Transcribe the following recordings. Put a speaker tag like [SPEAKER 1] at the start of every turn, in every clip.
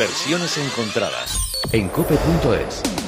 [SPEAKER 1] Versiones encontradas en cope.es.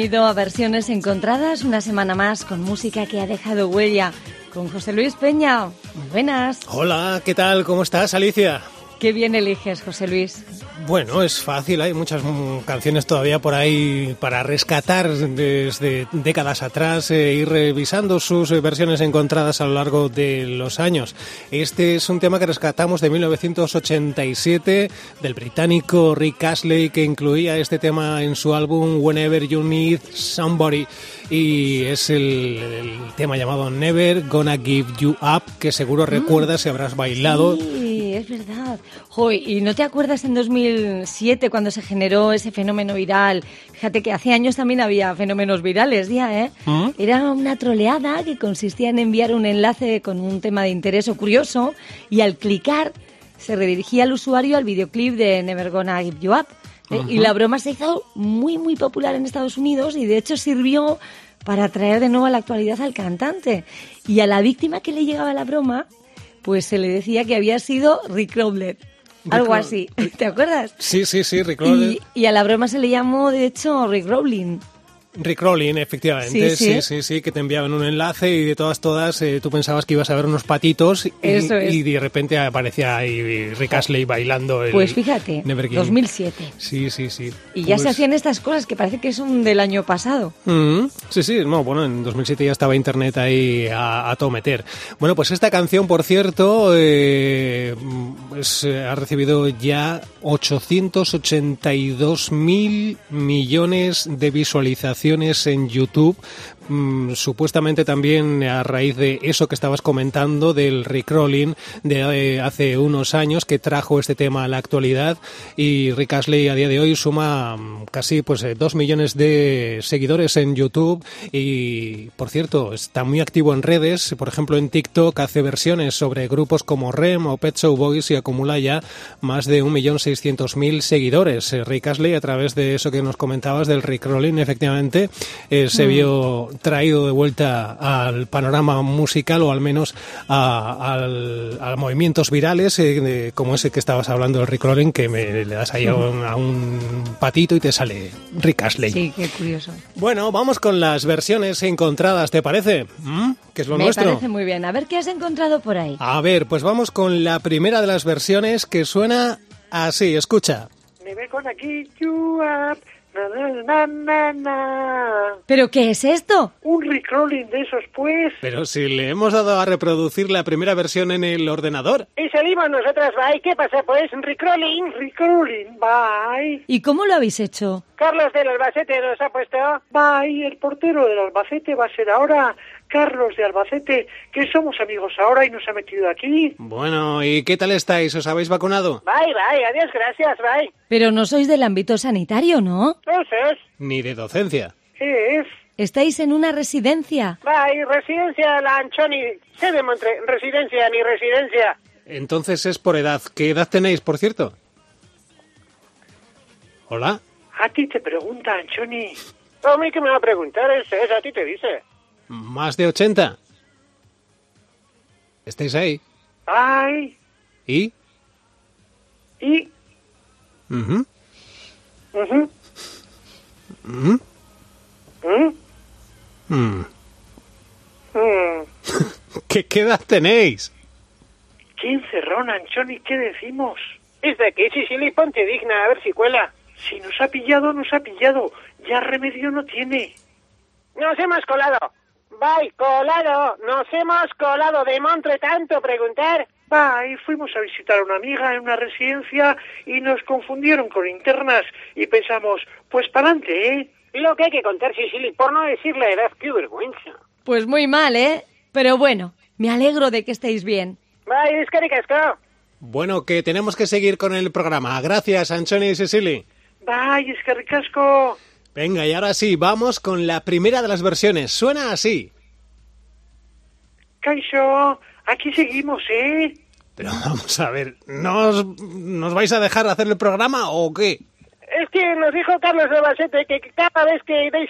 [SPEAKER 2] bienvenido a Versiones Encontradas, una semana más con música que ha dejado huella, con José Luis Peña. Muy buenas.
[SPEAKER 3] Hola, ¿qué tal? ¿Cómo estás, Alicia?
[SPEAKER 2] Qué bien eliges, José Luis.
[SPEAKER 3] Bueno, es fácil, hay muchas canciones todavía por ahí para rescatar desde décadas atrás e ir revisando sus versiones encontradas a lo largo de los años. Este es un tema que rescatamos de 1987 del británico Rick Astley que incluía este tema en su álbum Whenever You Need Somebody y es el, tema llamado Never Gonna Give You Up que seguro mm. recuerdas y habrás bailado.
[SPEAKER 2] Sí, es verdad. ¿y no te acuerdas en 2007 cuando se generó ese fenómeno viral? Fíjate que hace años también había fenómenos virales, ya, ¿eh? ¿Mm? Era una troleada que consistía en enviar un enlace con un tema de interés o curioso y al clicar se redirigía al usuario al videoclip de Never Gonna Give You Up. ¿eh? Y la broma se hizo muy, muy popular en Estados Unidos y de hecho sirvió para traer de nuevo a la actualidad al cantante. Y a la víctima que le llegaba la broma, pues se le decía que había sido Rick Rowlett. Algo así. ¿Te acuerdas?
[SPEAKER 3] Sí, sí, sí, Rick
[SPEAKER 2] Y, y, a la broma se le llamó, de hecho, Rick Rowling.
[SPEAKER 3] Rick Rolling, efectivamente, sí sí. sí, que te enviaban un enlace y de todas, todas, eh, tú pensabas que ibas a ver unos patitos y, y de repente aparecía ahí Rick Astley bailando. El
[SPEAKER 2] pues fíjate, 2007.
[SPEAKER 3] Sí, sí, sí.
[SPEAKER 2] Y ya se pues hacían estas cosas que parece que son del año pasado.
[SPEAKER 3] Mm, sí, sí, no, bueno, en 2007 ya estaba Internet ahí a, todo meter. Bueno, pues esta canción, por cierto, eh, pues, eh, ha recibido ya 882 mil millones de visualizaciones en YouTube Mm, supuestamente también a raíz de eso que estabas comentando del recrolling de eh, hace unos años que trajo este tema a la actualidad y Rick Astley a día de hoy suma mm, casi pues eh, dos millones de seguidores en YouTube y por cierto está muy activo en redes, por ejemplo en TikTok hace versiones sobre grupos como Rem o Pet Show Boys y acumula ya más de un millón seiscientos mil seguidores. Eh, Rick Astley a través de eso que nos comentabas del recrolling efectivamente se mm. vio traído de vuelta al panorama musical o al menos a, movimientos virales eh, como ese que estabas hablando del Rick Rolling que me, le das ahí a un, patito y te sale Rick Astley.
[SPEAKER 2] Sí, qué curioso.
[SPEAKER 3] Bueno, vamos con las versiones encontradas, ¿te parece? ¿Mm? ¿Qué es lo nuestro?
[SPEAKER 2] Me parece muy bien. A ver qué has encontrado por ahí.
[SPEAKER 3] A ver, pues vamos con la primera de las versiones que suena así, escucha.
[SPEAKER 4] Me ve con aquí, you Na, na, na,
[SPEAKER 2] ¿Pero qué es esto?
[SPEAKER 4] Un recrolling de esos, pues.
[SPEAKER 3] Pero si le hemos dado a reproducir la primera versión en el ordenador.
[SPEAKER 4] Y salimos nosotras, bye. ¿Qué pasa, pues? Recrolling, recrolling, bye.
[SPEAKER 2] ¿Y cómo lo habéis hecho?
[SPEAKER 4] Carlos del Albacete nos ha puesto. Bye, el portero del Albacete va a ser ahora Carlos de Albacete, que somos amigos ahora y nos ha metido aquí.
[SPEAKER 3] Bueno, ¿y qué tal estáis? ¿Os habéis vacunado?
[SPEAKER 4] Bye, bye, adiós, gracias, bye.
[SPEAKER 2] Pero no sois del ámbito sanitario, ¿no?
[SPEAKER 4] No sé.
[SPEAKER 3] Ni de docencia.
[SPEAKER 4] Es.
[SPEAKER 2] ¿Estáis en una residencia?
[SPEAKER 4] Bye, residencia La Anchoni. Se de residencia ni residencia.
[SPEAKER 3] Entonces es por edad. ¿Qué edad tenéis, por cierto? ¿Hola?
[SPEAKER 4] A ti te pregunta, Anchoni. A mí que me va a preguntar, es, es a ti te dice.
[SPEAKER 3] ¿Más de 80? ¿Estáis ahí?
[SPEAKER 4] Bye.
[SPEAKER 3] ¿Y?
[SPEAKER 4] Y.
[SPEAKER 3] Ujú.
[SPEAKER 4] mm,
[SPEAKER 3] Mm.
[SPEAKER 4] mm.
[SPEAKER 3] ¿Qué, ¿Qué edad tenéis?
[SPEAKER 4] ¿Qué encerrón, Anchoni? ¿Qué decimos?
[SPEAKER 5] Es de aquí, Sicily, ponte digna, a ver si cuela.
[SPEAKER 4] Si nos ha pillado, nos ha pillado. Ya remedio no tiene.
[SPEAKER 5] Nos hemos colado. Bye, colado. Nos hemos colado de montre tanto preguntar.
[SPEAKER 4] Bye, fuimos a visitar a una amiga en una residencia y nos confundieron con internas y pensamos, pues pa'lante, ¿eh?
[SPEAKER 5] Lo que hay que contar, Sicily, por no decir la edad, qué vergüenza.
[SPEAKER 2] Pues muy mal, ¿eh? Pero bueno, me alegro de que estéis bien.
[SPEAKER 5] Bye, es caricasco.
[SPEAKER 3] Bueno, que tenemos que seguir con el programa. Gracias, Anchoni y Cecily.
[SPEAKER 4] Bye, es que ricasco.
[SPEAKER 3] Venga, y ahora sí, vamos con la primera de las versiones. Suena así.
[SPEAKER 4] Kaisho, aquí seguimos, ¿eh?
[SPEAKER 3] Pero vamos a ver, ¿nos, ¿nos vais a dejar hacer el programa o qué?
[SPEAKER 5] Es que nos dijo Carlos de Basete que cada vez que deis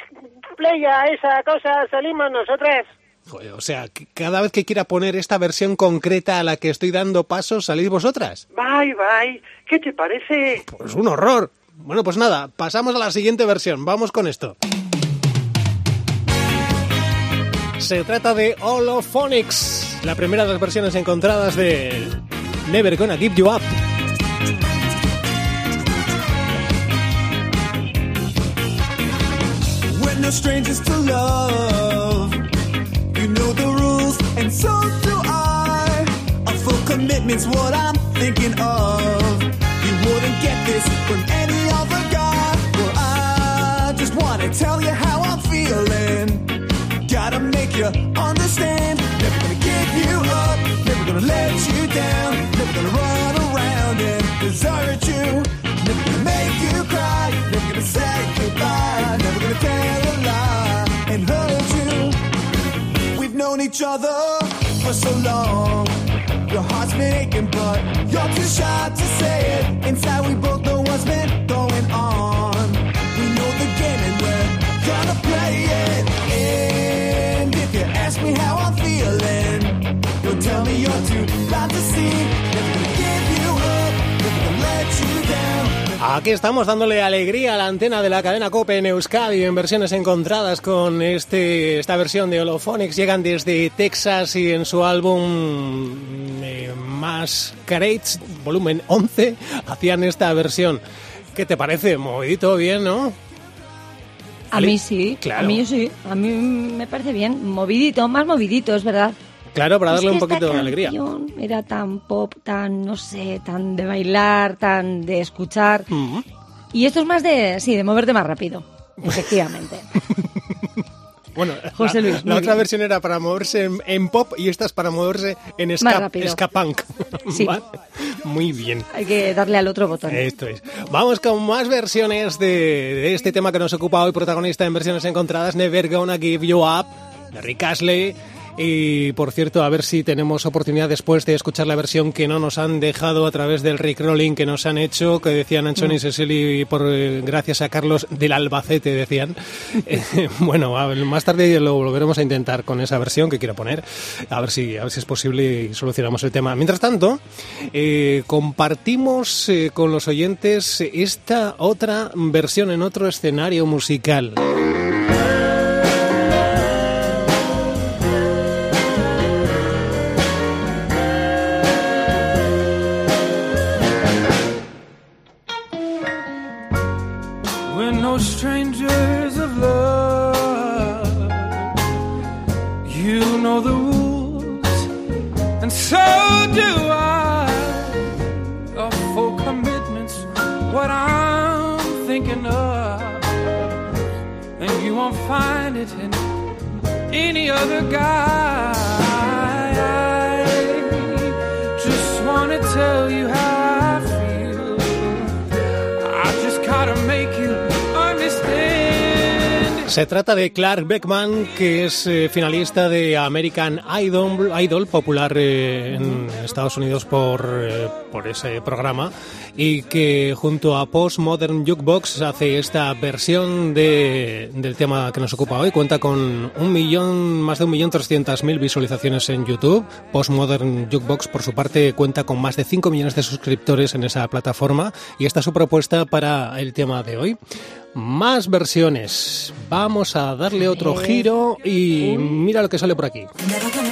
[SPEAKER 5] play a esa cosa salimos nosotras.
[SPEAKER 3] Joder, o sea, que cada vez que quiera poner esta versión concreta a la que estoy dando paso, salís vosotras.
[SPEAKER 4] Bye, bye. ¿Qué te parece?
[SPEAKER 3] Pues un horror. Bueno, pues nada, pasamos a la siguiente versión. Vamos con esto. Se trata de Holophonics, la primera de las versiones encontradas de Never Gonna Give You Up.
[SPEAKER 6] Wouldn't get this from any other guy. Well, I just wanna tell you how I'm feeling. Gotta make you understand. Never gonna give you up. Never gonna let you down. Never gonna run around and desert you. Never gonna make you cry. Never gonna say goodbye. Never gonna tell a lie and hurt you. We've known each other for so long. Your heart's aching, but you're too shy to say it. Inside, we both know what's been going on. We know the game and we're gonna play it. And if you ask me how I'm feeling, you'll tell me you're too blind to see.
[SPEAKER 3] Aquí estamos dándole alegría a la antena de la cadena Cope en Euskadi en versiones encontradas con este esta versión de Holophonics. Llegan desde Texas y en su álbum eh, Masquerades, volumen 11, hacían esta versión. ¿Qué te parece? Movidito bien, ¿no?
[SPEAKER 2] A mí sí,
[SPEAKER 3] Claro.
[SPEAKER 2] a mí sí, a mí me parece bien, movidito, más movidito, es verdad.
[SPEAKER 3] Claro, para darle
[SPEAKER 2] Es
[SPEAKER 3] un
[SPEAKER 2] que esta
[SPEAKER 3] poquito de alegría.
[SPEAKER 2] Era tan pop, tan, no sé, tan de bailar, tan de escuchar.
[SPEAKER 3] Mm.
[SPEAKER 2] Y esto es más de, sí, de moverte más rápido, efectivamente.
[SPEAKER 3] Bueno,
[SPEAKER 2] José
[SPEAKER 3] la,
[SPEAKER 2] Luis,
[SPEAKER 3] la
[SPEAKER 2] muy
[SPEAKER 3] otra versión era para moverse en, en pop y esta es para moverse en ska, ska punk.
[SPEAKER 2] Sí.
[SPEAKER 3] Vale. Muy bien.
[SPEAKER 2] Hay que darle al otro botón.
[SPEAKER 3] Esto es. Vamos con más versiones de, de este tema que nos ocupa hoy, protagonista en versiones encontradas, Never Gonna Give You Up, de Rick Astley. Y por cierto, a ver si tenemos oportunidad después de escuchar la versión que no nos han dejado a través del Rolling que nos han hecho, que decían Anchoni y Cecily, por, eh, gracias a Carlos del Albacete, decían. Eh, bueno, a más tarde lo volveremos a intentar con esa versión que quiero poner, a ver si, a ver si es posible y solucionamos el tema. Mientras tanto, eh, compartimos eh, con los oyentes esta otra versión en otro escenario musical.
[SPEAKER 7] The rules, and so do I. A full commitment's what I'm thinking of, and you won't find it in any other guy.
[SPEAKER 3] Se trata de Clark Beckman, que es eh, finalista de American Idol, Idol popular eh, en Estados Unidos por, eh, por ese programa, y que junto a Postmodern Jukebox hace esta versión de, del tema que nos ocupa hoy. Cuenta con un millón, más de un millón trescientas mil visualizaciones en YouTube. Postmodern Jukebox, por su parte, cuenta con más de 5 millones de suscriptores en esa plataforma, y esta es su propuesta para el tema de hoy más versiones. Vamos a darle otro giro y mira lo que sale por aquí.
[SPEAKER 8] Never gonna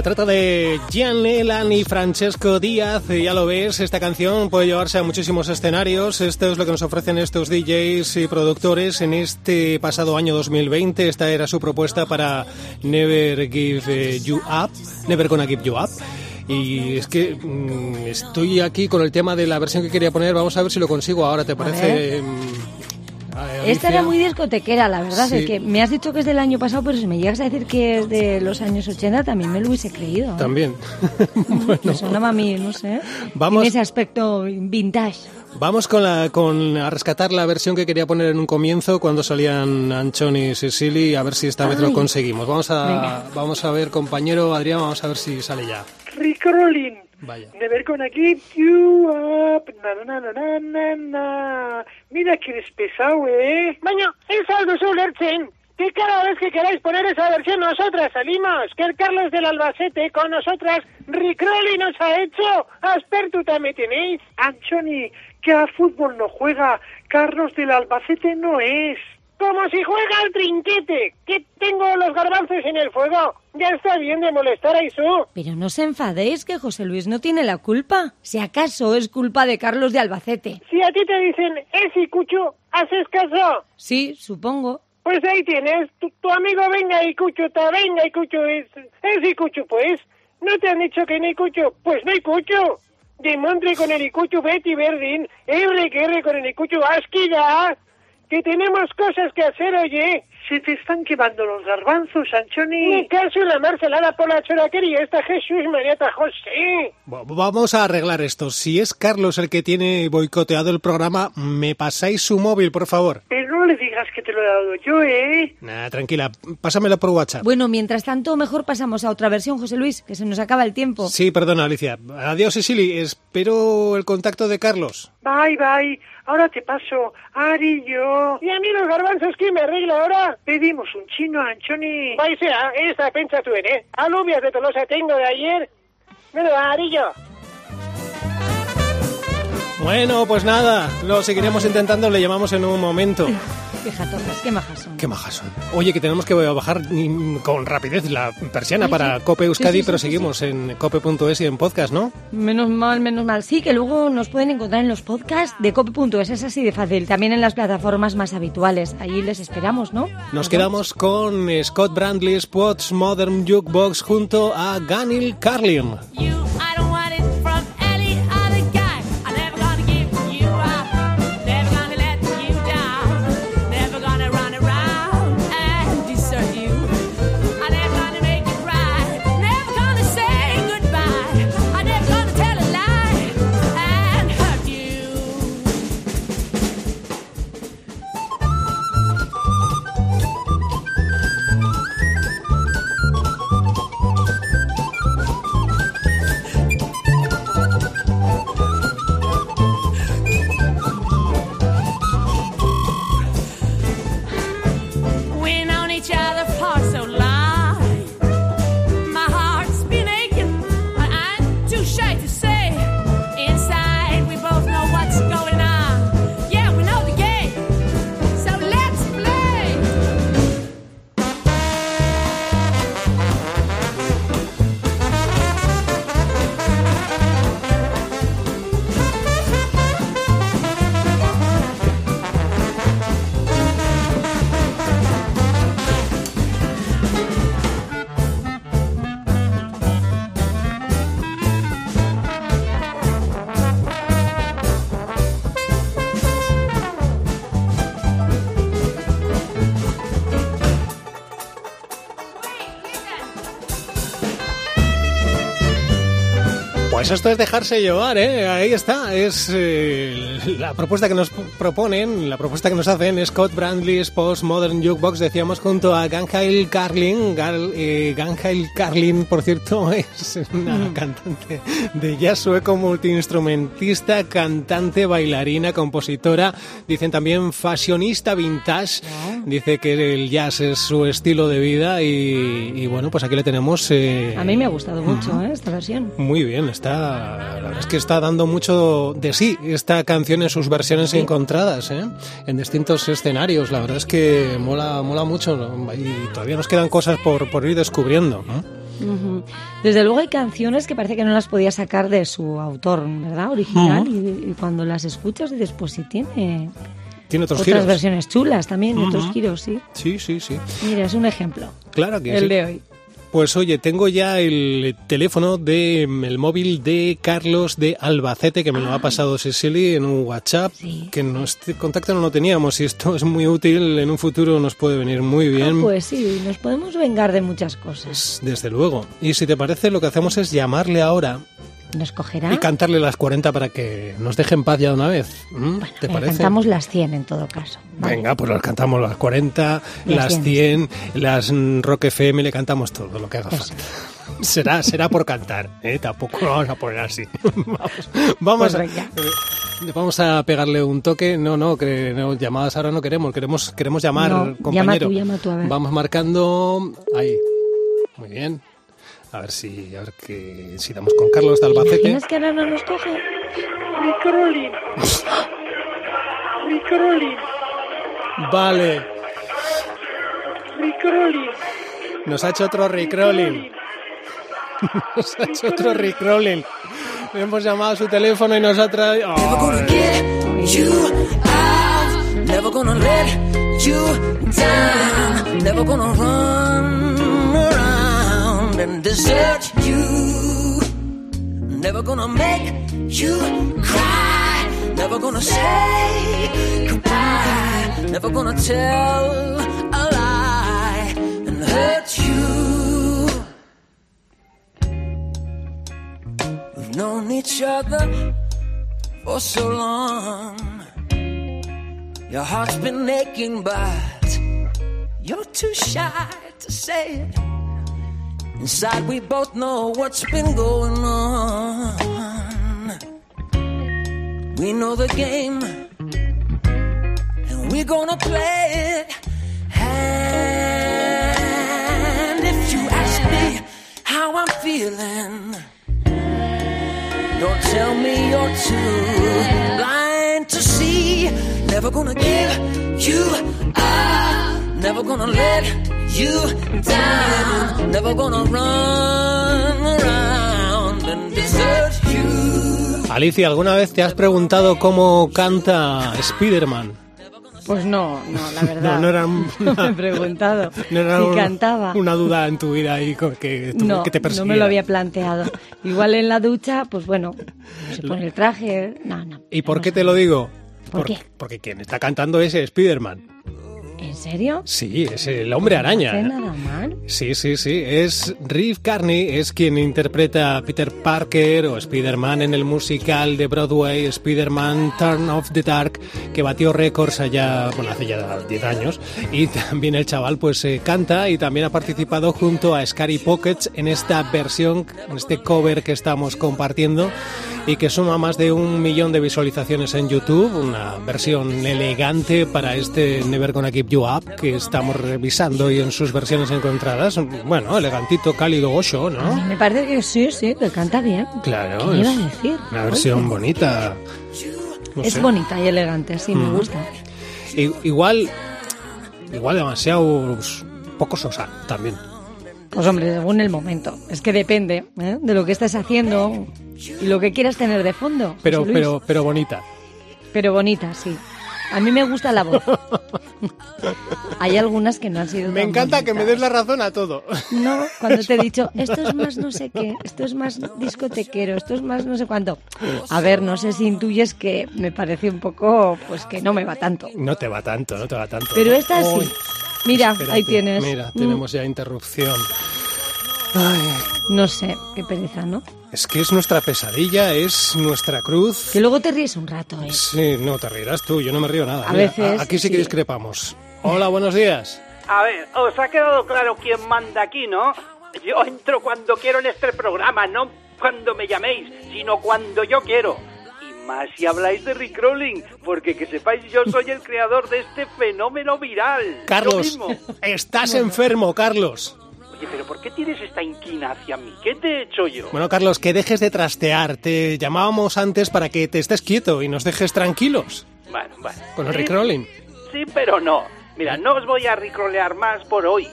[SPEAKER 3] Se trata de Gian Elan y Francesco Díaz, y ya lo ves, esta canción puede llevarse a muchísimos escenarios, esto es lo que nos ofrecen estos DJs y productores en este pasado año 2020, esta era su propuesta para Never Give eh, You Up, Never Gonna Give You Up. Y es que mm, estoy aquí con el tema de la versión que quería poner, vamos a ver si lo consigo ahora, ¿te parece? Mm, a-
[SPEAKER 2] Esta era muy discotequera, la verdad.
[SPEAKER 3] Sí.
[SPEAKER 2] Es que me has dicho que es del año pasado, pero si me llegas a decir que es de los años 80, también me lo hubiese creído. ¿eh?
[SPEAKER 3] También.
[SPEAKER 2] Me sonaba a mí, no sé.
[SPEAKER 3] Vamos-
[SPEAKER 2] Tiene ese aspecto vintage.
[SPEAKER 3] Vamos con la, con a rescatar la versión que quería poner en un comienzo cuando salían Anchoni y Cecily, a ver si esta vez lo conseguimos. Vamos a,
[SPEAKER 2] Venga.
[SPEAKER 3] vamos a ver, compañero Adrián, vamos a ver si sale ya.
[SPEAKER 4] Rick Rollin.
[SPEAKER 3] Vaya.
[SPEAKER 4] Never gonna give you up. Na, na, na, na, na, na. Mira que eres pesado, ¿eh?
[SPEAKER 5] Baño, es algo Lerchen. Que cada vez que queráis poner esa versión nosotras salimos. Que el Carlos del Albacete con nosotras Rick Rolli nos ha hecho. Aspertu también tenéis.
[SPEAKER 4] Anchoni, que a fútbol no juega. Carlos del Albacete no es.
[SPEAKER 5] Como si juega al trinquete. Que tengo los garbanzos en el fuego. Ya está bien de molestar a Isu.
[SPEAKER 2] Pero no os enfadéis que José Luis no tiene la culpa. Si acaso es culpa de Carlos de Albacete.
[SPEAKER 5] Si a ti te dicen es y cucho, ¿haces caso?
[SPEAKER 2] Sí, supongo.
[SPEAKER 5] Pues ahí tienes, tu, tu amigo venga y cuchuta, venga y cucho, es, es y cucho, pues. ¿No te han dicho que no hay cucho? Pues no hay cucho. Demontre con el icucho Betty Verdin, R que R con el icucho Asquida, que tenemos cosas que hacer, oye.
[SPEAKER 4] Se te están quemando los garbanzos, Anchoni.
[SPEAKER 5] Me caso en la marcelada por la choraquería esta Jesús Mariata José.
[SPEAKER 3] Va- Vamos a arreglar esto. Si es Carlos el que tiene boicoteado el programa, me pasáis su móvil, por favor.
[SPEAKER 4] Pero no le digas que te lo he dado yo, ¿eh?
[SPEAKER 3] Nah, tranquila, pásamelo por WhatsApp.
[SPEAKER 2] Bueno, mientras tanto, mejor pasamos a otra versión, José Luis, que se nos acaba el tiempo.
[SPEAKER 3] Sí, perdona, Alicia. Adiós, Cecily. Espero el contacto de Carlos.
[SPEAKER 4] Bye, bye. Ahora te paso. Ari y yo.
[SPEAKER 5] Y a mí los garbanzos, ¿quién me arregla ahora?
[SPEAKER 4] Pedimos un chino, Anchoni.
[SPEAKER 5] Vai sea, esta pensa tú eres. Alubias de Tolosa tengo de ayer. Bueno, Arillo.
[SPEAKER 3] Bueno, pues nada, lo seguiremos intentando, le llamamos en un momento.
[SPEAKER 2] Fijatojas, qué majas son.
[SPEAKER 3] Qué majas son. Oye, que tenemos que bajar con rapidez la persiana para Cope Euskadi,
[SPEAKER 2] Sí,
[SPEAKER 3] pero seguimos en cope.es y en podcast, ¿no?
[SPEAKER 2] Menos mal, menos mal. Sí, que luego nos pueden encontrar en los podcasts de cope.es. Es así de fácil. También en las plataformas más habituales. Allí les esperamos, ¿no?
[SPEAKER 3] Nos quedamos con Scott Brandley's Pots Modern Jukebox junto a Ganil Carlin. Pues esto es dejarse llevar, ¿eh? Ahí está. Es eh, la propuesta que nos proponen, la propuesta que nos hacen Scott Brandley's Postmodern Jukebox, decíamos, junto a Ganjail Carlin. Gal, eh, Carlin, por cierto, es una cantante de jazz sueco, multiinstrumentista, cantante, bailarina, compositora. Dicen también fashionista vintage. Dice que el jazz es su estilo de vida y, y bueno, pues aquí le tenemos. eh,
[SPEAKER 2] A mí me ha gustado mucho ¿eh? esta versión.
[SPEAKER 3] muy bien, está. La verdad es que está dando mucho de sí esta canción en sus versiones encontradas, ¿eh? en distintos escenarios. La verdad es que mola, mola mucho ¿no? y todavía nos quedan cosas por, por ir descubriendo.
[SPEAKER 2] Desde luego hay canciones que parece que no las podía sacar de su autor, ¿verdad? Original. y, y cuando las escuchas dices, pues sí tiene
[SPEAKER 3] Tiene otros
[SPEAKER 2] otras
[SPEAKER 3] giros.
[SPEAKER 2] versiones chulas también, y otros
[SPEAKER 3] Ujú.
[SPEAKER 2] giros, sí.
[SPEAKER 3] Sí, sí, sí.
[SPEAKER 2] Mira, es un ejemplo.
[SPEAKER 3] Claro que
[SPEAKER 2] el
[SPEAKER 3] sí.
[SPEAKER 2] de hoy.
[SPEAKER 3] Pues oye, tengo ya el teléfono de el móvil de Carlos de Albacete que me lo ha pasado Cecily en un WhatsApp
[SPEAKER 2] Sí.
[SPEAKER 3] que no este contacto no lo teníamos y esto es muy útil en un futuro nos puede venir muy bien.
[SPEAKER 2] Ah, pues sí, nos podemos vengar de muchas cosas.
[SPEAKER 3] Desde luego. Y si te parece, lo que hacemos es llamarle ahora
[SPEAKER 2] ¿Nos cogerá?
[SPEAKER 3] y cantarle las 40 para que nos deje en paz ya de una vez. ¿Mm? ¿Te
[SPEAKER 2] Eh,
[SPEAKER 3] parece?
[SPEAKER 2] Cantamos las 100 en todo caso. Vale.
[SPEAKER 3] Venga, pues las cantamos las 40,
[SPEAKER 2] Las
[SPEAKER 3] las 100, las Rock FM, le cantamos todo lo que haga falta. Será, será por cantar, ¿eh? tampoco lo vamos a poner así. vamos vamos,
[SPEAKER 2] Pues
[SPEAKER 3] a, eh, vamos a pegarle un toque. No, no, que no, llamadas ahora no queremos, queremos, queremos llamar,
[SPEAKER 2] No, llama
[SPEAKER 3] compañero.
[SPEAKER 2] tú, llama tú, a ver.
[SPEAKER 3] Vamos marcando. Ahí. Muy bien. A ver si, a ver que, si damos con Carlos de Albacete.
[SPEAKER 2] ¿Imaginas que ahora no nos coge?
[SPEAKER 5] Ricorolín. Ricorolín.
[SPEAKER 3] Vale.
[SPEAKER 5] Ricorolín.
[SPEAKER 3] Nos ha hecho otro Rickrolling. Nos ha hecho otro Rickrolling. Le hemos llamado a su teléfono y nos ha traído.
[SPEAKER 9] Never gonna get you out. Never gonna let you down. Never gonna run desert you. Never gonna make you cry. Never gonna say goodbye. Never gonna tell a lie and hurt you. We've known each other for so long. Your heart's been aching, but you're too shy to say it. Inside, we both know what's been going on. We know the game, and we're gonna play it. And if you ask me how I'm feeling, don't tell me you're too blind to see. Never gonna give you up. Never gonna let you down. Never gonna run around and desert you.
[SPEAKER 3] Alicia, ¿alguna vez te has preguntado cómo canta Spiderman?
[SPEAKER 2] Pues no, no, la verdad.
[SPEAKER 3] No, no era un-
[SPEAKER 2] No me he preguntado.
[SPEAKER 3] No era
[SPEAKER 2] si
[SPEAKER 3] un-
[SPEAKER 2] cantaba.
[SPEAKER 3] una duda en tu vida ahí que, tu-
[SPEAKER 2] no,
[SPEAKER 3] que te
[SPEAKER 2] no
[SPEAKER 3] persiguiera.
[SPEAKER 2] me lo había planteado. Igual en la ducha, pues bueno, se pone el traje. No, no.
[SPEAKER 3] ¿Y por
[SPEAKER 2] no
[SPEAKER 3] qué te lo digo?
[SPEAKER 2] ¿Por
[SPEAKER 3] Por-
[SPEAKER 2] qué?
[SPEAKER 3] Porque quien está cantando es Spiderman.
[SPEAKER 2] ¿En serio?
[SPEAKER 3] Sí, es el hombre araña.
[SPEAKER 2] ¿No nada mal?
[SPEAKER 3] Sí, sí, sí. Es Reeve Carney, es quien interpreta a Peter Parker o Spider-Man en el musical de Broadway, Spider-Man Turn of the Dark, que batió récords allá, bueno, hace ya 10 años. Y también el chaval pues eh, canta y también ha participado junto a Scary Pockets en esta versión, en este cover que estamos compartiendo y que suma más de un millón de visualizaciones en YouTube, una versión elegante para este Never Gonna Keep You Up que estamos revisando y en sus versiones encontradas. Bueno, elegantito, cálido, ocho, ¿no?
[SPEAKER 2] me parece que sí, sí, que canta bien.
[SPEAKER 3] Claro,
[SPEAKER 2] ¿Qué iba
[SPEAKER 3] es
[SPEAKER 2] a decir?
[SPEAKER 3] una versión
[SPEAKER 2] Oye,
[SPEAKER 3] bonita. No
[SPEAKER 2] Es
[SPEAKER 3] sé.
[SPEAKER 2] bonita y elegante, sí, me
[SPEAKER 3] Mm.
[SPEAKER 2] gusta.
[SPEAKER 3] I- Igual, igual demasiado poco sosa también.
[SPEAKER 2] Pues hombre, según el momento. Es que depende ¿eh? de lo que estés haciendo y lo que quieras tener de fondo.
[SPEAKER 3] Pero,
[SPEAKER 2] Luis.
[SPEAKER 3] pero, pero bonita.
[SPEAKER 2] Pero bonita, sí. A mí me gusta la voz. Hay algunas que no han sido
[SPEAKER 3] Me encanta que me des la razón a todo.
[SPEAKER 2] No, cuando te he dicho, esto es más no sé qué, esto es más discotequero, esto es más no sé cuánto. A ver, no sé si intuyes que me parece un poco, pues que no me va tanto.
[SPEAKER 3] No te va tanto, no te va tanto.
[SPEAKER 2] Pero esta sí. Mira,
[SPEAKER 3] espérate,
[SPEAKER 2] ahí tienes.
[SPEAKER 3] Mira,
[SPEAKER 2] Mm.
[SPEAKER 3] tenemos ya interrupción. Ay,
[SPEAKER 2] No sé, qué pereza, ¿no?
[SPEAKER 3] es que es nuestra pesadilla, es nuestra cruz.
[SPEAKER 2] Que luego te ríes un rato, ¿eh?
[SPEAKER 3] Sí, no, te reirás tú, yo no me río nada.
[SPEAKER 2] A
[SPEAKER 3] Mira,
[SPEAKER 2] veces,
[SPEAKER 3] aquí sí que
[SPEAKER 2] sí.
[SPEAKER 3] discrepamos. Hola, buenos días.
[SPEAKER 10] A ver, os ha quedado claro quién manda aquí, ¿no? Yo entro cuando quiero en este programa, no cuando me llaméis, sino cuando yo quiero. Y más si habláis de Rickrolling, porque que sepáis, yo soy el creador de este fenómeno viral.
[SPEAKER 3] Carlos, estás enfermo, Carlos.
[SPEAKER 10] Oye, pero ¿por qué tienes esta inquina hacia mí? ¿Qué te he hecho yo?
[SPEAKER 3] Bueno, Carlos, que dejes de trastear. Te llamábamos antes para que te estés quieto y nos dejes tranquilos
[SPEAKER 10] Bueno, bueno.
[SPEAKER 3] con el
[SPEAKER 10] Sí,
[SPEAKER 3] Rickrolling.
[SPEAKER 10] Sí, pero no. Mira, no os voy a ricrolear más por hoy.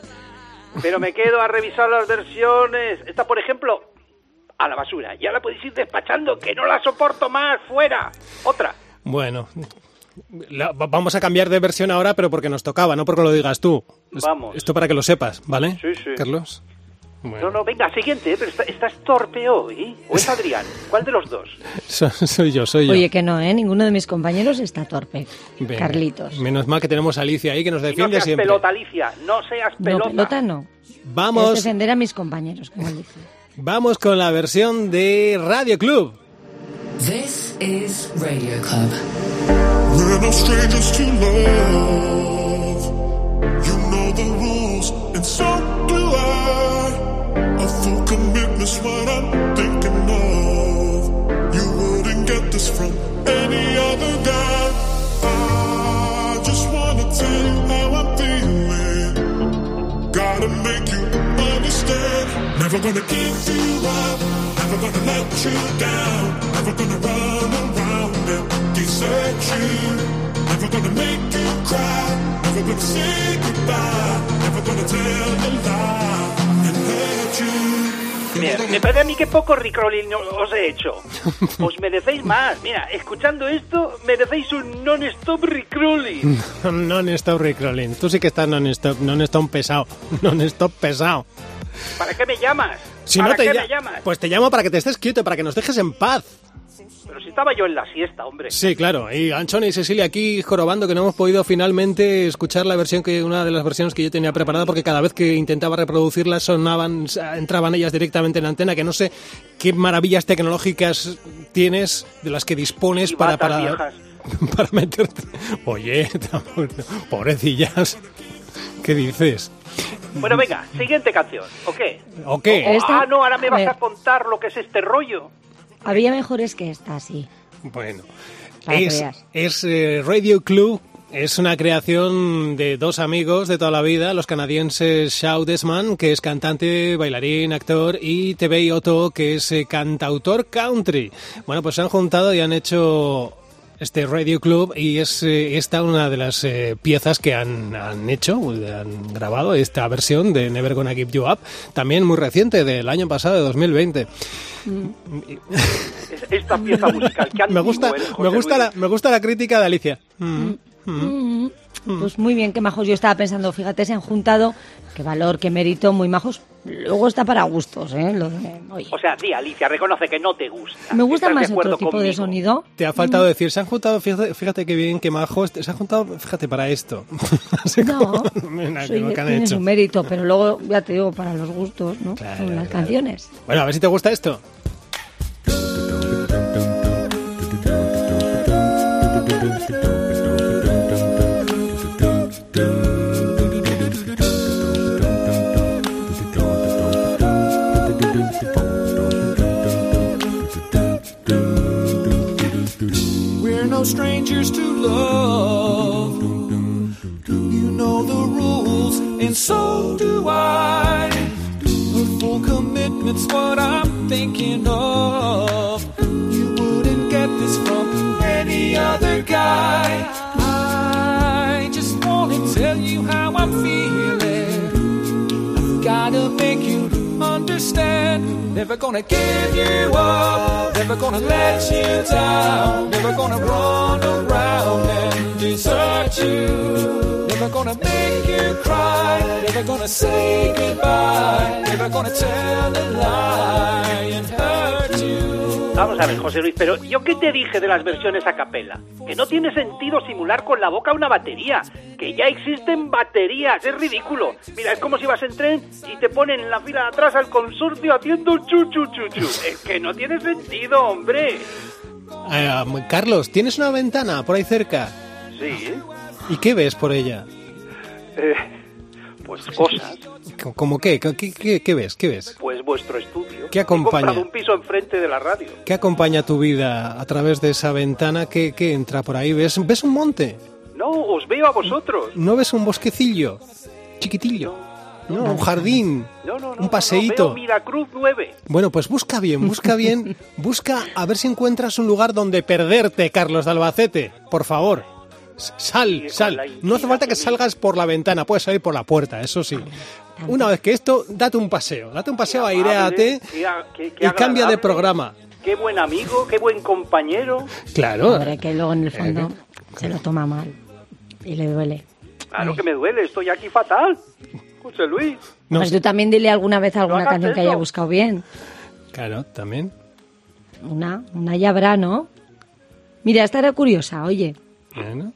[SPEAKER 10] Pero me quedo a revisar las versiones. Esta, por ejemplo, a la basura. Ya la podéis ir despachando, que no la soporto más. ¡Fuera! Otra.
[SPEAKER 3] Bueno, la- vamos a cambiar de versión ahora, pero porque nos tocaba, no porque lo digas tú. Es-
[SPEAKER 10] Vamos.
[SPEAKER 3] Esto para que lo sepas, ¿vale?
[SPEAKER 10] Sí, sí.
[SPEAKER 3] Carlos. Bueno,
[SPEAKER 10] No, no, venga, siguiente. ¿eh? Pero está- estás torpe hoy. ¿O es Adrián? ¿Cuál de los dos?
[SPEAKER 3] so- soy yo, soy yo.
[SPEAKER 2] Oye, que no, ¿eh? Ninguno de mis compañeros está torpe.
[SPEAKER 3] Venga.
[SPEAKER 2] Carlitos.
[SPEAKER 3] Menos mal que tenemos a Alicia ahí que nos
[SPEAKER 10] Y no
[SPEAKER 3] defiende
[SPEAKER 10] seas
[SPEAKER 3] siempre.
[SPEAKER 10] pelota, Alicia. No seas
[SPEAKER 2] No,
[SPEAKER 10] pelota.
[SPEAKER 2] pelota no. Es
[SPEAKER 3] Vamos,
[SPEAKER 2] defender a mis compañeros, como
[SPEAKER 3] vamos con la versión de Radio Club.
[SPEAKER 11] This is Radio Club.
[SPEAKER 9] We're no strangers to love. You know the rules, and so do I. A full commitment's what I'm thinking of. You wouldn't get this from any other guy. I just wanna tell you how I'm feeling. Gotta make you understand. Never gonna give you up. Never gonna let you down. Never gonna run around and desert you. Never gonna make you cry. Never gonna say goodbye. Never gonna tell a lie and hurt you.
[SPEAKER 10] Mira, me parece a mí que poco Rickrolling os he hecho. Os merecéis más. Mira, escuchando esto, merecéis un non-stop Rickrolling.
[SPEAKER 3] Non-stop Rickrolling. Tú sí que estás non-stop, non-stop pesado. Non-stop pesado.
[SPEAKER 10] ¿Para qué me llamas?
[SPEAKER 3] Si
[SPEAKER 10] ¿Para
[SPEAKER 3] no te
[SPEAKER 10] qué me llamas?
[SPEAKER 3] Pues te llamo para que te estés quieto, para que nos dejes en paz.
[SPEAKER 10] Pero si estaba yo en la siesta, hombre.
[SPEAKER 3] Sí, claro. Y Anchoni y Cecilia aquí jorobando que no hemos podido finalmente escuchar la versión que una de las versiones que yo tenía preparada porque cada vez que intentaba reproducirla sonaban, entraban ellas directamente en la antena. Que no sé qué maravillas tecnológicas tienes de las que dispones
[SPEAKER 10] Y
[SPEAKER 3] para para
[SPEAKER 10] viejas.
[SPEAKER 3] para meterte. Oye, pobrecillas. ¿Qué dices?
[SPEAKER 10] Bueno, venga, siguiente canción. ¿O qué?
[SPEAKER 3] ¿O qué?
[SPEAKER 10] O- ah, no, ahora me vas a contar lo que es este rollo.
[SPEAKER 2] Había mejores que esta, sí.
[SPEAKER 3] Bueno,
[SPEAKER 2] Para
[SPEAKER 3] es, es, eh, Radio Club. Es una creación de dos amigos de toda la vida, los canadienses Shao Desman, que es cantante, bailarín, actor, y TV Otto, que es eh, cantautor country. Bueno, pues se han juntado y han hecho este Radio Club y es eh, esta una de las eh, piezas que han, han hecho, han grabado esta versión de Never Gonna Give You Up, también muy reciente, del año pasado, de 2020.
[SPEAKER 10] Es- Esta pieza musical. Qué
[SPEAKER 3] Me
[SPEAKER 10] antiguo
[SPEAKER 3] gusta, me gusta, la, me gusta la crítica de Alicia. Mm.
[SPEAKER 2] Mm, Pues muy bien, qué majos. Yo estaba pensando, fíjate, se han juntado, qué valor, qué mérito, muy majos. Luego está para gustos, ¿eh? Lo de, oye.
[SPEAKER 10] O sea, di, Alicia, reconoce que no te gusta.
[SPEAKER 2] Me gusta
[SPEAKER 10] ¿Estás
[SPEAKER 2] más otro tipo de sonido.
[SPEAKER 3] Te ha faltado decir, se han juntado, fíjate, fíjate qué bien, qué majos, se han juntado, fíjate, para esto.
[SPEAKER 2] No,
[SPEAKER 3] Mira,
[SPEAKER 2] soy-
[SPEAKER 3] que
[SPEAKER 2] tiene
[SPEAKER 3] hecho.
[SPEAKER 2] su mérito, pero luego, ya te digo, para los gustos, ¿no?
[SPEAKER 3] Claro,
[SPEAKER 2] Son las
[SPEAKER 3] claro.
[SPEAKER 2] canciones.
[SPEAKER 3] Bueno, a ver si te gusta esto.
[SPEAKER 7] Strangers to love. You know the rules, and so do I. A full commitment's what I'm thinking of. Never gonna give you up, never gonna let you down, never gonna run around and desert you. Never gonna make you cry, never gonna say goodbye, never gonna tell a lie and hurt.
[SPEAKER 10] Vamos a ver, José Luis, pero ¿yo qué te dije de las versiones a capela? Que no tiene sentido simular con la boca una batería, que ya existen baterías, es ridículo. Mira, es como si vas en tren y te ponen en la fila de atrás al consorcio haciendo chu chu chu chu. Es que no tiene sentido, hombre.
[SPEAKER 3] Eh, Carlos, ¿tienes una ventana por ahí cerca?
[SPEAKER 10] Sí,
[SPEAKER 3] ¿Y qué ves por ella?
[SPEAKER 10] eh, pues cosas,
[SPEAKER 3] ¿Cómo qué? ¿Qué, qué- qué ves? ¿Qué ves?
[SPEAKER 10] pues vuestro estudio.
[SPEAKER 3] ¿Qué
[SPEAKER 10] He
[SPEAKER 3] acompaña?
[SPEAKER 10] comprado un piso enfrente de la radio.
[SPEAKER 3] ¿Qué acompaña tu vida a través de esa ventana? ¿Qué, qué entra por ahí? ¿Ves, ¿Ves un monte?
[SPEAKER 10] No, os veo a vosotros.
[SPEAKER 3] ¿No ves un bosquecillo? Chiquitillo. No, un jardín.
[SPEAKER 10] No, no, no,
[SPEAKER 3] un paseíto.
[SPEAKER 10] Miracruz 9.
[SPEAKER 3] Bueno, pues busca bien, busca bien, busca a ver si encuentras un lugar donde perderte, Carlos de Albacete. Por favor, sal, sal. No hace falta que salgas por la ventana, puedes salir por la puerta, eso sí. Una vez que esto, date un paseo, date un paseo, aireate
[SPEAKER 10] qué qué-
[SPEAKER 3] y cambia de programa.
[SPEAKER 10] Qué buen amigo, qué buen compañero.
[SPEAKER 3] Claro.
[SPEAKER 2] Hombre, que luego en el fondo se lo toma mal y le duele.
[SPEAKER 10] Claro que me duele, estoy aquí fatal. José Luis.
[SPEAKER 3] No
[SPEAKER 2] pues tú también dile alguna vez alguna
[SPEAKER 10] hagas
[SPEAKER 2] canción que haya buscado bien.
[SPEAKER 3] Claro, también.
[SPEAKER 2] Una, una ya habrá, ¿no? Mira, esta era curiosa, oye.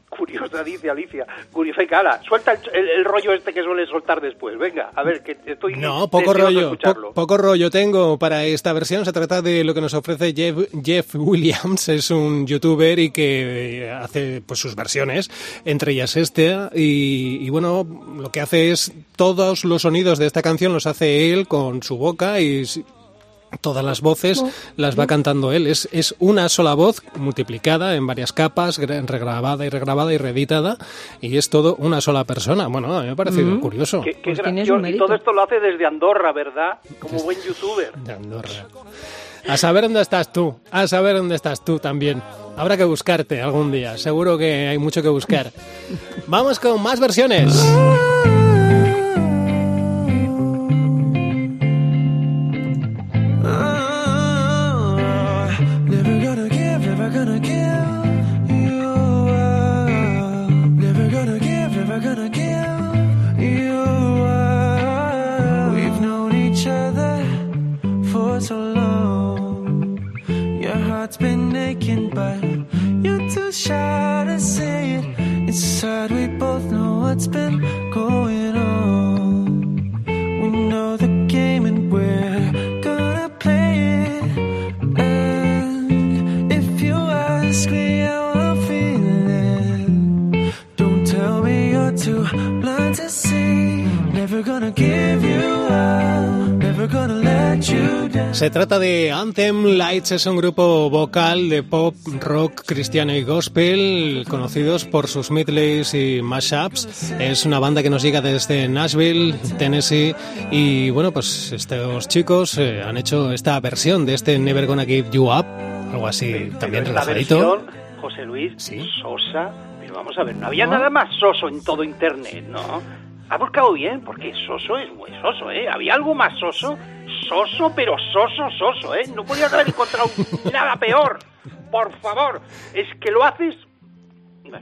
[SPEAKER 10] Curiosa, dice Alicia. Curiosa y cara. Suelta el, el- el rollo este que suele soltar después. Venga, a ver, que estoy.
[SPEAKER 3] No, poco rollo, po- poco rollo tengo para esta versión. Se trata de lo que nos ofrece Jeff, Jeff Williams, es un youtuber y que eh, hace pues sus versiones, entre ellas este, y, y bueno, lo que hace es todos los sonidos de esta canción los hace él con su boca y todas las voces las va cantando él. Es, es una sola voz multiplicada en varias capas, gra- regrabada y regrabada y reeditada, y es todo una sola persona. Bueno, a mí me ha parecido curioso.
[SPEAKER 10] Qué, qué
[SPEAKER 2] Pues
[SPEAKER 10] yo- y todo esto lo hace desde Andorra, ¿verdad? Como buen youtuber.
[SPEAKER 3] de Andorra. A saber dónde estás tú, a saber dónde estás tú también. Habrá que buscarte algún día, seguro que hay mucho que buscar. Vamos con más versiones. Se trata de Anthem Lights, es un grupo vocal de pop, rock, cristiano y gospel, conocidos por sus medleys y mashups. Es una banda que nos llega desde Nashville, Tennessee, y bueno, pues estos chicos eh, han hecho esta versión de este Never Gonna Give You Up, algo así también
[SPEAKER 10] Pero
[SPEAKER 3] relajadito.
[SPEAKER 10] versión, José Luis,
[SPEAKER 3] Sí.
[SPEAKER 10] sosa. Pero vamos a ver, no había nada más soso en todo Internet, ¿no? Ha buscado bien, porque soso es muy soso, ¿eh? ¿Había algo más soso? Soso, pero soso, soso, ¿eh? No podías haber encontrado nada peor. Por favor, es que lo haces...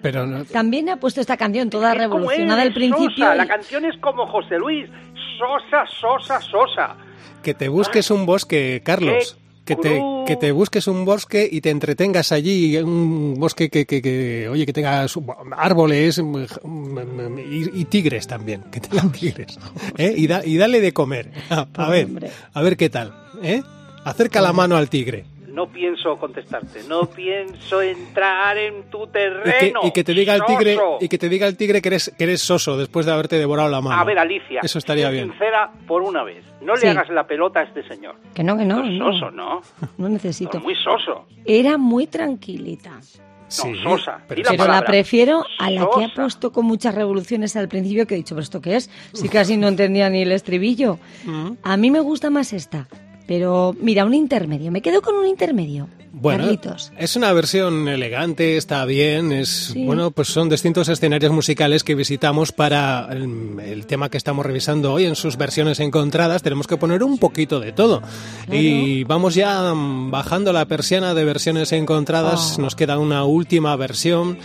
[SPEAKER 3] Pero no-
[SPEAKER 2] También ha puesto esta canción toda revolucionada al principio.
[SPEAKER 10] Sosa.
[SPEAKER 2] y-
[SPEAKER 10] La canción es como José Luis. Sosa, sosa, sosa.
[SPEAKER 3] que te busques un bosque, Carlos. Que te, que te busques un bosque y te entretengas allí, un bosque que, que, que, oye, que tenga su- árboles mm, mm, y, y tigres también, que tenga tigres. ¿eh? Y, da- y dale de comer. A, a ver, a ver qué tal. ¿eh? Acerca la mano al tigre.
[SPEAKER 10] No pienso contestarte, no pienso entrar en tu
[SPEAKER 3] Y que,
[SPEAKER 10] terreno.
[SPEAKER 3] y que te diga el tigre,
[SPEAKER 10] soso.
[SPEAKER 3] y que te diga el tigre que eres, que eres soso después de haberte devorado la mano.
[SPEAKER 10] A ver, Alicia.
[SPEAKER 3] Eso estaría
[SPEAKER 10] sé
[SPEAKER 3] bien.
[SPEAKER 10] sincera por una vez. No
[SPEAKER 2] Sí.
[SPEAKER 10] le hagas la pelota a este señor.
[SPEAKER 2] Que no, que no. No.
[SPEAKER 10] soso, ¿no?
[SPEAKER 2] No necesito.
[SPEAKER 10] No, muy soso.
[SPEAKER 2] Era muy tranquilita.
[SPEAKER 3] Sí,
[SPEAKER 10] No, sosa.
[SPEAKER 3] pero
[SPEAKER 10] la
[SPEAKER 2] Pero la
[SPEAKER 10] palabra.
[SPEAKER 2] prefiero a la que ha puesto con muchas revoluciones al principio que he dicho, ¿pero esto qué es? Si casi no entendía ni el estribillo.
[SPEAKER 3] Mm.
[SPEAKER 2] A mí me gusta más esta. Pero mira, un intermedio. Me quedo con un intermedio.
[SPEAKER 3] Bueno,
[SPEAKER 2] Carlitos.
[SPEAKER 3] es una versión elegante, está bien, es
[SPEAKER 2] Sí.
[SPEAKER 3] bueno, pues son distintos escenarios musicales que visitamos para el, el tema que estamos revisando hoy en sus versiones encontradas. Tenemos que poner un poquito de todo. Y vamos ya bajando la persiana de versiones encontradas.
[SPEAKER 2] Oh.
[SPEAKER 3] Nos queda una última versión.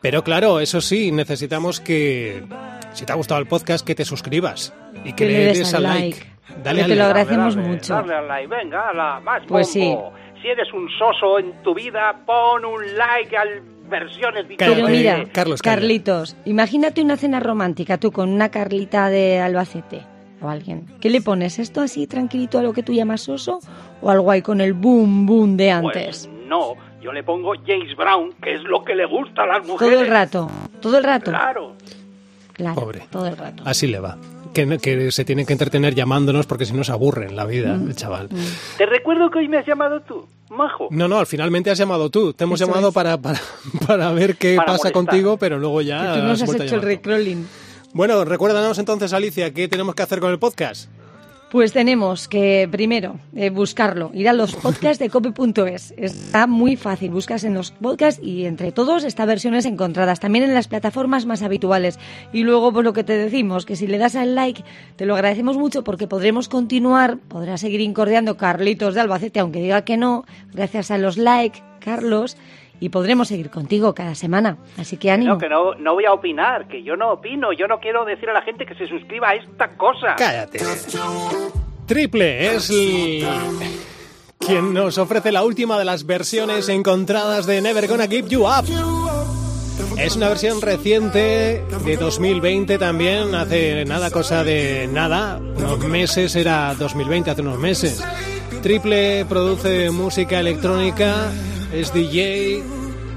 [SPEAKER 3] Pero claro, eso sí, necesitamos que, si te ha gustado el podcast, que te suscribas y que,
[SPEAKER 2] Que le des like.
[SPEAKER 3] like. Dale
[SPEAKER 2] te lo agradecemos
[SPEAKER 10] Darle,
[SPEAKER 2] mucho.
[SPEAKER 10] Darle al like. Venga, ala, más
[SPEAKER 2] Pues
[SPEAKER 10] bombo. Si eres un soso en tu vida, pon un like al versiones
[SPEAKER 2] Pero
[SPEAKER 3] eh,
[SPEAKER 2] mira,
[SPEAKER 3] Carlos, calla.
[SPEAKER 2] Carlitos, imagínate una cena romántica, tú con una Carlita de Albacete o alguien. ¿Qué le pones? ¿Esto así tranquilito a lo que tú llamas soso o algo ahí con el boom boom de antes?
[SPEAKER 10] Pues no, yo le pongo James Brown, que es lo que le gusta a las mujeres.
[SPEAKER 2] todo el rato, todo el rato.
[SPEAKER 10] Claro.
[SPEAKER 2] Claro,
[SPEAKER 3] Pobre.
[SPEAKER 2] todo el rato.
[SPEAKER 3] Así le va. Que, que se tiene que entretener llamándonos porque si no se aburre en la vida,
[SPEAKER 2] Mm.
[SPEAKER 3] el chaval.
[SPEAKER 10] Te recuerdo que hoy me has llamado tú, majo.
[SPEAKER 3] No, no, al finalmente has llamado tú. Te hemos
[SPEAKER 2] Eso
[SPEAKER 3] llamado para, para, para ver qué
[SPEAKER 10] Para
[SPEAKER 3] pasa
[SPEAKER 10] molestar.
[SPEAKER 3] contigo, pero luego ya.
[SPEAKER 2] tú nos
[SPEAKER 3] has
[SPEAKER 2] hecho el recrolling.
[SPEAKER 3] Bueno, recuérdanos entonces, Alicia, qué tenemos que hacer con el podcast.
[SPEAKER 2] Pues tenemos que, primero, eh, buscarlo, ir a los podcasts de cope.es. Está muy fácil, buscas en los podcasts y entre todos está versiones encontradas, también en las plataformas más habituales. Y luego, pues lo que te decimos, que si le das al like, te lo agradecemos mucho porque podremos continuar, podrá seguir incordiando Carlitos de Albacete, aunque diga que no, gracias a los like, Carlos, y podremos seguir contigo cada semana. Así que ánimo.
[SPEAKER 10] No, que no, no voy a opinar, que yo no opino, yo no quiero decir a la gente que se suscriba a esta cosa.
[SPEAKER 3] Cállate. Triple es quien nos ofrece la última de las versiones encontradas de Never Gonna Give You Up. Es una versión reciente de 2020 también, hace nada cosa de nada, unos meses, era 2020, hace unos meses. Triple produce música electrónica, es DJ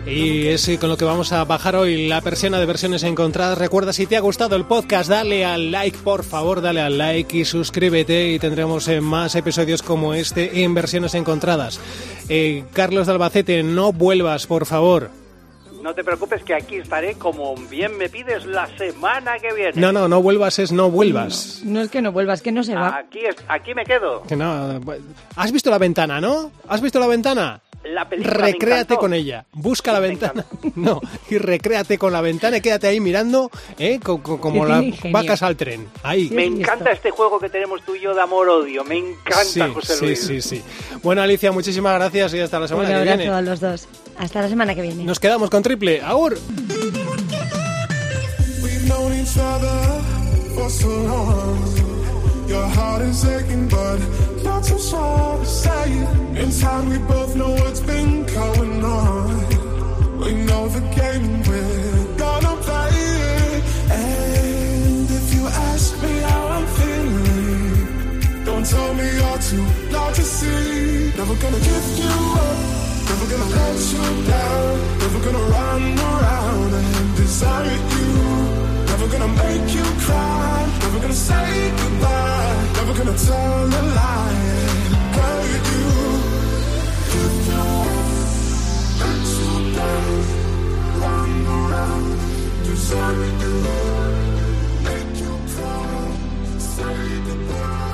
[SPEAKER 3] y es con lo que vamos a bajar hoy la persiana de versiones encontradas. Recuerda, si te ha gustado el podcast, dale al like, por favor, dale al like y suscríbete y tendremos eh, más episodios como este en versiones encontradas. Eh, Carlos de Albacete, no vuelvas, por favor.
[SPEAKER 10] No te preocupes que aquí estaré como bien me pides la semana que viene.
[SPEAKER 3] No, no, no vuelvas es no vuelvas.
[SPEAKER 2] No es que no vuelvas, que no se va.
[SPEAKER 10] Aquí, es- aquí me quedo.
[SPEAKER 3] Que no, ¿Has visto la ventana, no? ¿Has visto la ventana?
[SPEAKER 10] La película
[SPEAKER 3] Recréate con ella. Busca la ventana. No, y recréate con la ventana y quédate ahí mirando, ¿eh? Co- co- como las vacas al tren. Ahí.
[SPEAKER 2] Sí,
[SPEAKER 10] Me encanta este juego que tenemos tú y yo de amor-odio. Me encanta,
[SPEAKER 3] sí,
[SPEAKER 10] José
[SPEAKER 3] sí,
[SPEAKER 10] Luis.
[SPEAKER 3] sí, sí. Bueno, Alicia, muchísimas gracias y hasta la
[SPEAKER 2] Un
[SPEAKER 3] semana que
[SPEAKER 2] abrazo
[SPEAKER 3] viene.
[SPEAKER 2] a los dos. Hasta la semana que viene.
[SPEAKER 3] Nos quedamos con triple. ¡Aur!
[SPEAKER 1] For so long. Your heart is aching, but not so sure to say it. Inside, we both know what's been going on. We know the game we're gonna play it. And if you ask me how I'm feeling, don't tell me you're too loud to see. Never gonna give you up. Never gonna let you down. Never gonna run around and desire you. Never gonna make you cry. Never gonna say goodbye. Never gonna tell a lie. Girl, you do. You do. That's what does. Run around. You said we. Make you cry. Say goodbye.